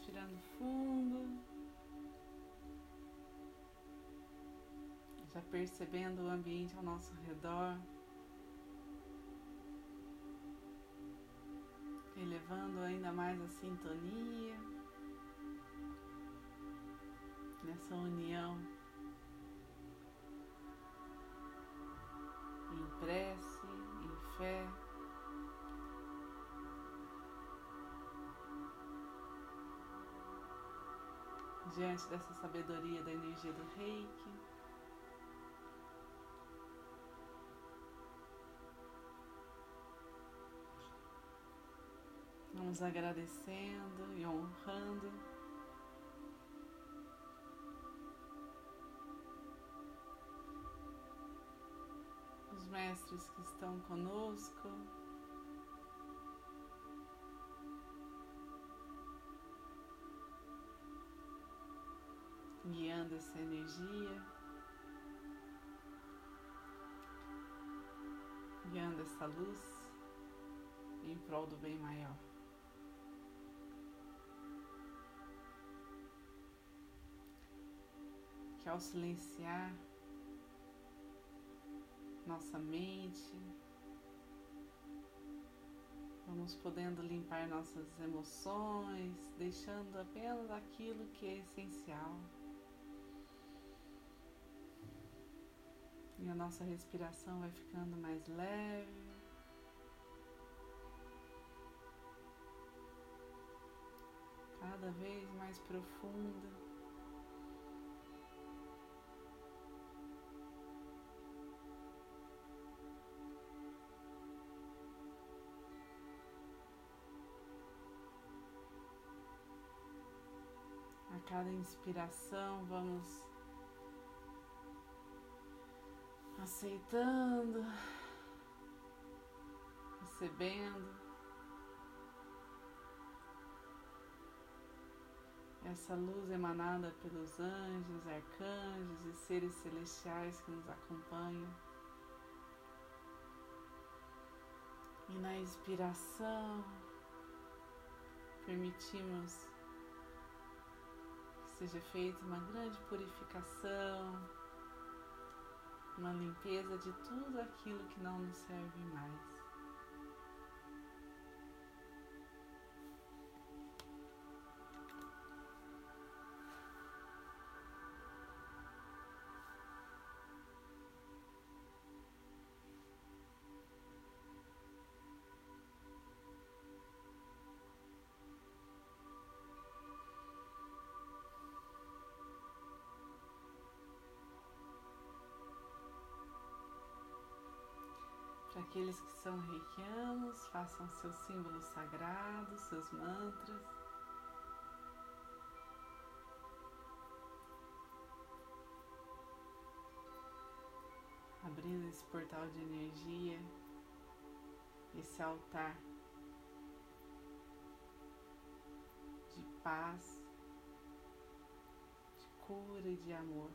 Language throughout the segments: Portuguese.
respirando fundo. Já percebendo o ambiente ao nosso redor. Elevando ainda mais a sintonia. Nessa união diante dessa sabedoria da energia do reiki. Vamos agradecendo e honrando. Os mestres que estão conosco. Guiando essa energia, guiando essa luz em prol do bem maior. Que ao silenciar nossa mente, vamos podendo limpar nossas emoções, deixando apenas aquilo que é essencial. A nossa respiração vai ficando mais leve. Cada vez mais profunda. A cada inspiração, vamos aceitando, recebendo essa luz emanada pelos anjos, arcanjos e seres celestiais que nos acompanham. E na inspiração, permitimos que seja feita uma grande purificação uma limpeza de tudo aquilo que não nos serve mais. Para aqueles que são reikianos, façam seus símbolos sagrados, seus mantras. Abrindo esse portal de energia, esse altar de paz, de cura e de amor.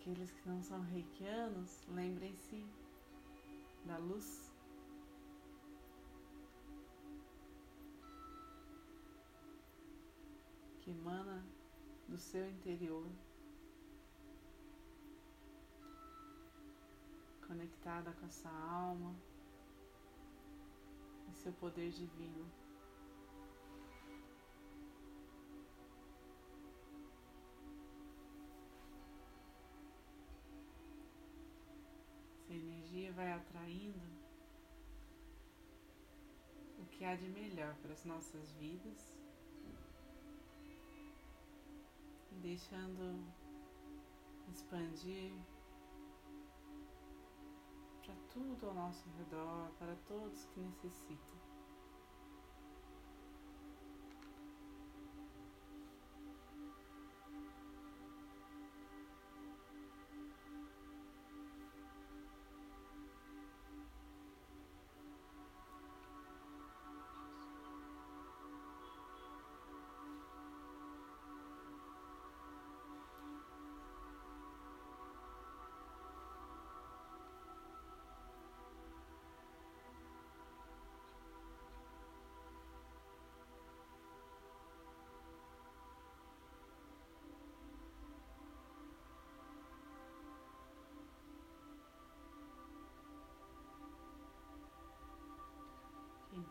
Aqueles que não são reikianos, lembrem-se da luz que emana do seu interior, conectada com a sua alma e seu poder divino. O que há de melhor para as nossas vidas deixando expandir para tudo ao nosso redor, para todos que necessitam.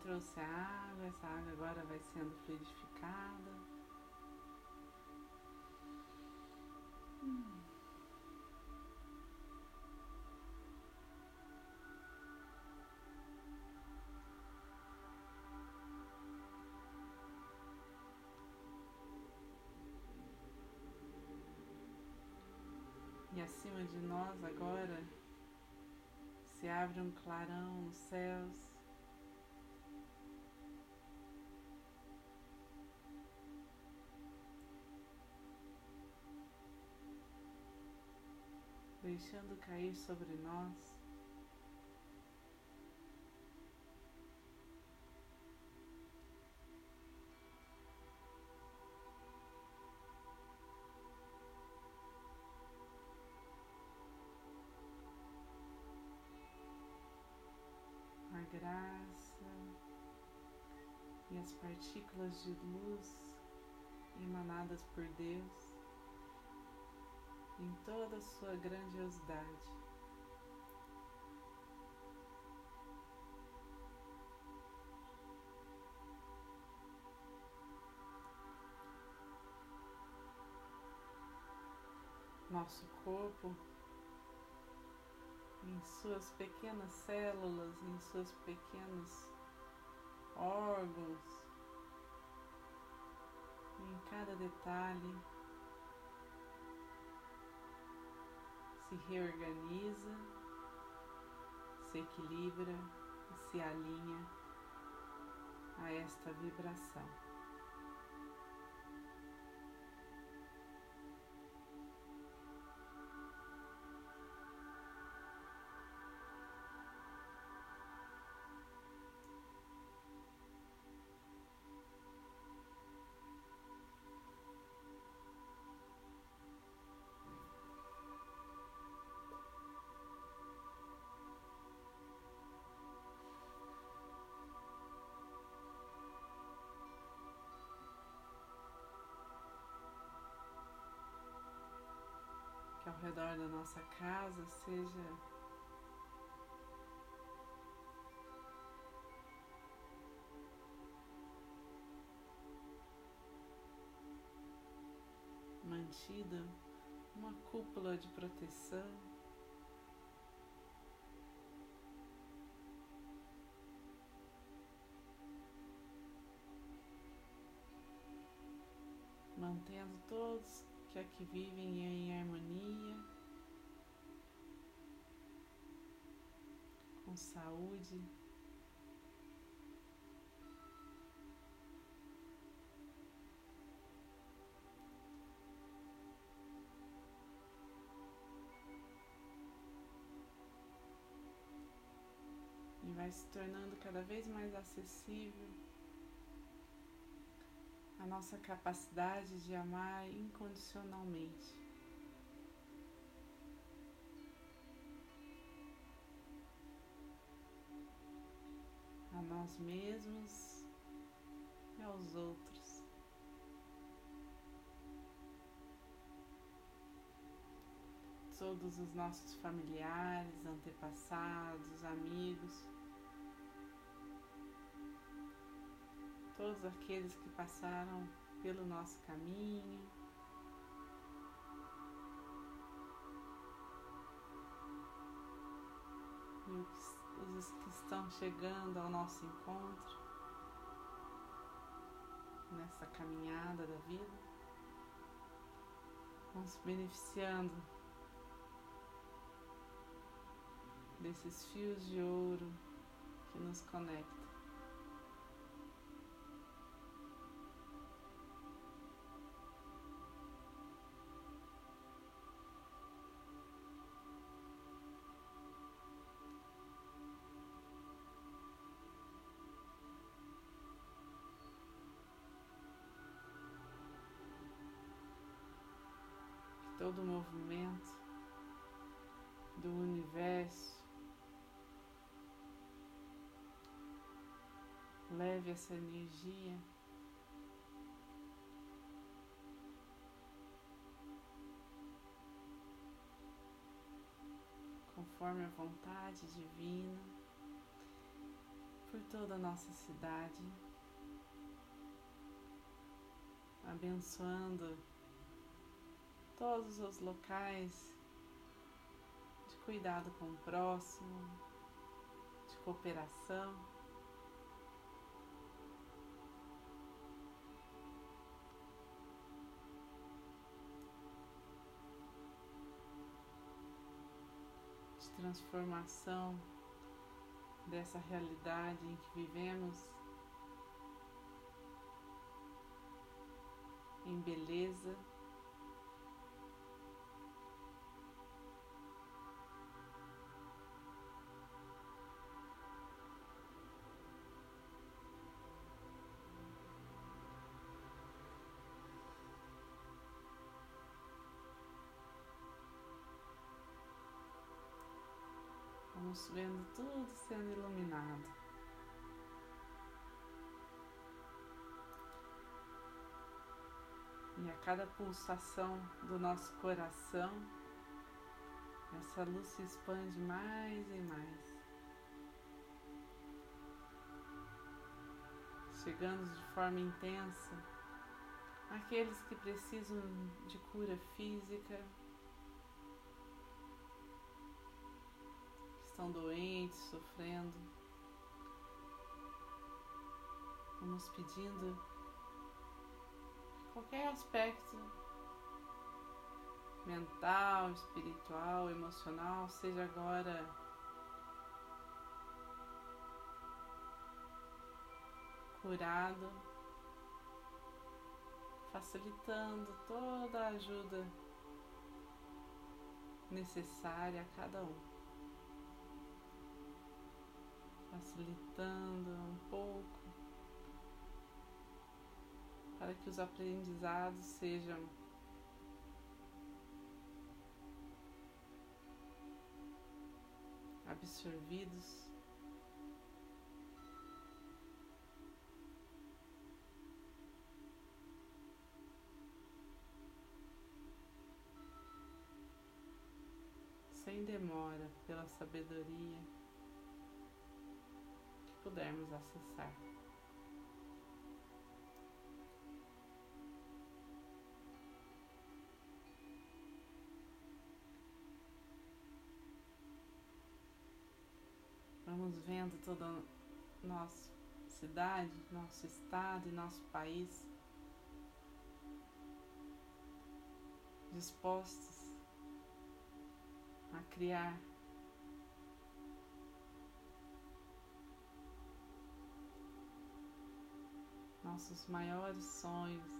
Trouxe a água, essa água agora vai sendo fluidificada. Hum. E acima de nós agora se abre um clarão nos céus. Deixando cair sobre nós. Graça e as partículas de luz emanadas por Deus em toda a sua grandiosidade. Nosso corpo em suas pequenas células, em seus pequenos órgãos, em cada detalhe, se reorganiza, se equilibra se alinha a esta vibração. Redor da nossa casa seja mantida uma cúpula de proteção. Mantendo todos que aqui vivem em harmonia, com saúde. E vai se tornando cada vez mais acessível a nossa capacidade de amar incondicionalmente. Nós mesmos e aos outros. Todos os nossos familiares, antepassados, amigos. todos aqueles que passaram pelo nosso caminho. E os que estão chegando ao nosso encontro nessa caminhada da vida, se beneficiando desses fios de ouro que nos conectam. Todo o movimento do universo. Leve essa energia conforme a vontade divina. por toda a nossa cidade, abençoando todos os locais de cuidado com o próximo, de cooperação. de Transformação dessa realidade em que vivemos em beleza. Vamos vendo tudo sendo iluminado. E a cada pulsação do nosso coração, essa luz se expande mais e mais. Chegando de forma intensa aqueles que precisam de cura física, estão doentes, sofrendo. Vamos pedindo qualquer aspecto mental, espiritual, emocional, seja agora curado, facilitando toda a ajuda necessária a cada um. Facilitando um pouco para que os aprendizados sejam absorvidos. Sem demora, pela sabedoria pudermos acessar. Vamos vendo toda nossa cidade, nosso estado e nosso país dispostos a criar nossos maiores sonhos.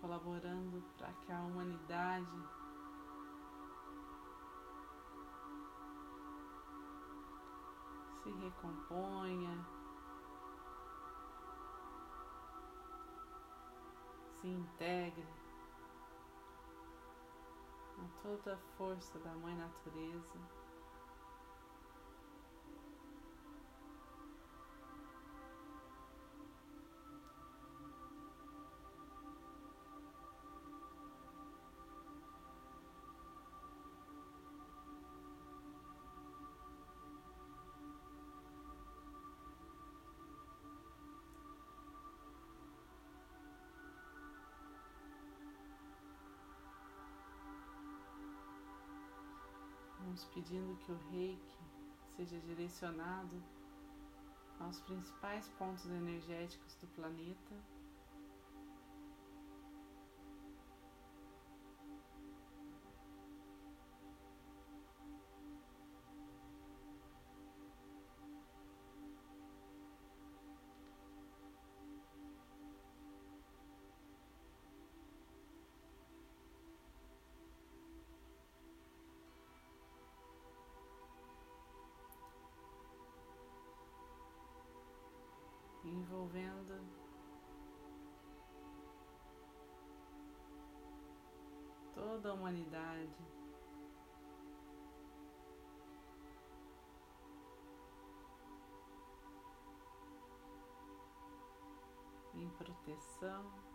colaborando para que a humanidade se recomponha, se integre com toda a força da Mãe Natureza. Pedindo que o reiki seja direcionado aos principais pontos energéticos do planeta. Envolvendo toda a humanidade. Em proteção.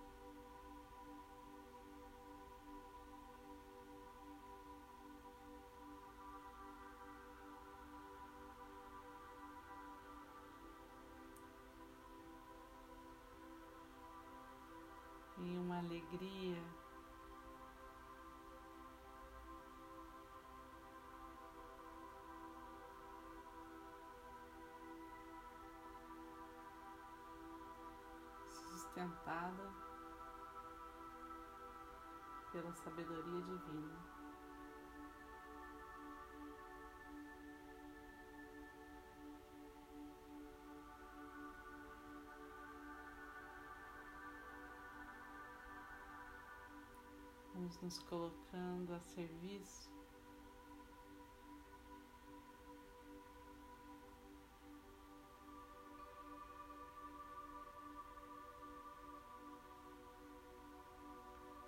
Alegria. Sustentada pela sabedoria divina. Nos colocando a serviço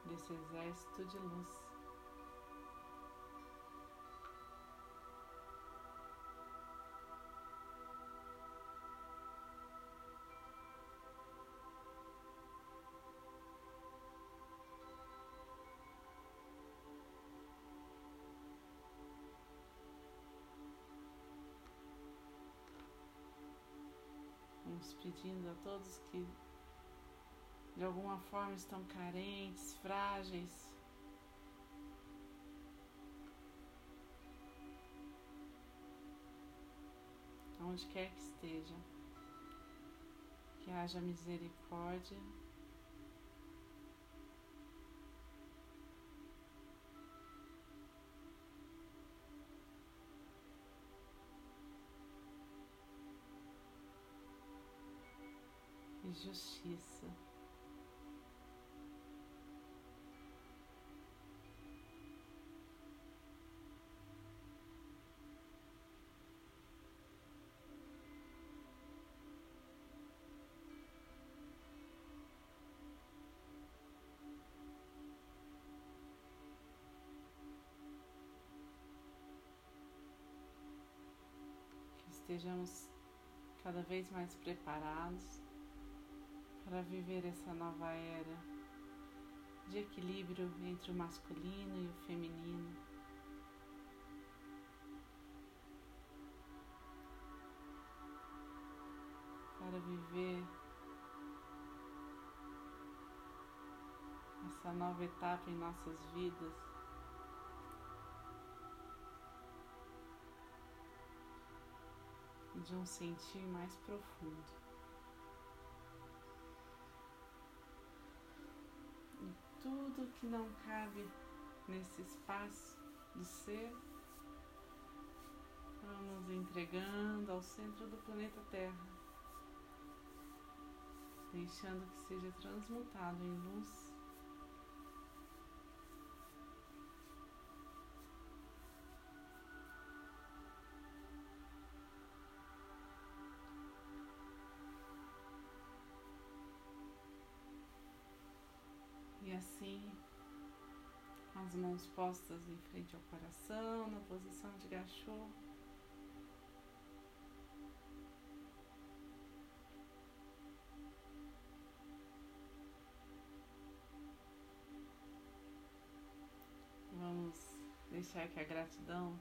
desse exército de luz. Pedindo a todos que de alguma forma estão carentes, frágeis. Onde quer que esteja, que haja misericórdia. Justiça. estejamos cada vez mais preparados para viver essa nova era de equilíbrio entre o masculino e o feminino. Para viver essa nova etapa em nossas vidas. de um sentir mais profundo. Tudo que não cabe nesse espaço do ser, vamos entregando ao centro do planeta Terra, deixando que seja transmutado em luz assim, as mãos postas em frente ao coração, na posição de gachô. Vamos deixar que a gratidão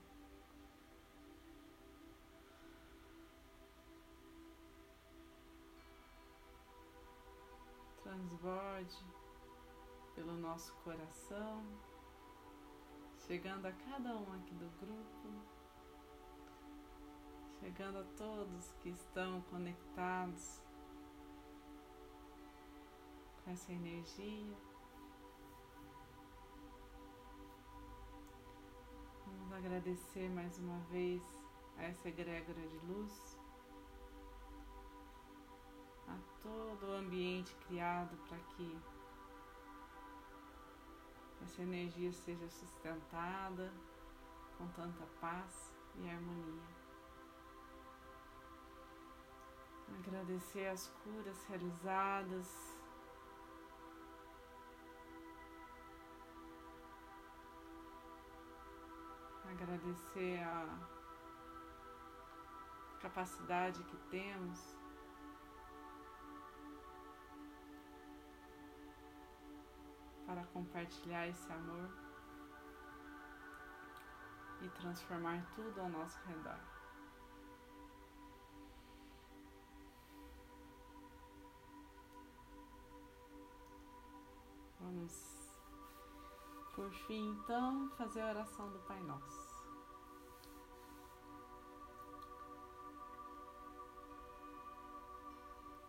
transborde pelo nosso coração, chegando a cada um aqui do grupo, chegando a todos que estão conectados com essa energia. Vamos agradecer mais uma vez a essa egrégora de luz, a todo o ambiente criado para que essa energia seja sustentada com tanta paz e harmonia. Agradecer as curas realizadas. Agradecer a capacidade que temos compartilhar esse amor e transformar tudo ao nosso redor. Vamos Por fim, então, fazer a oração do Pai Nosso.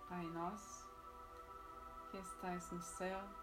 Pai Nosso, que estais no céu,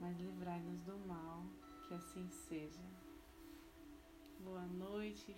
mas livrai-nos do mal, que assim seja. Boa noite,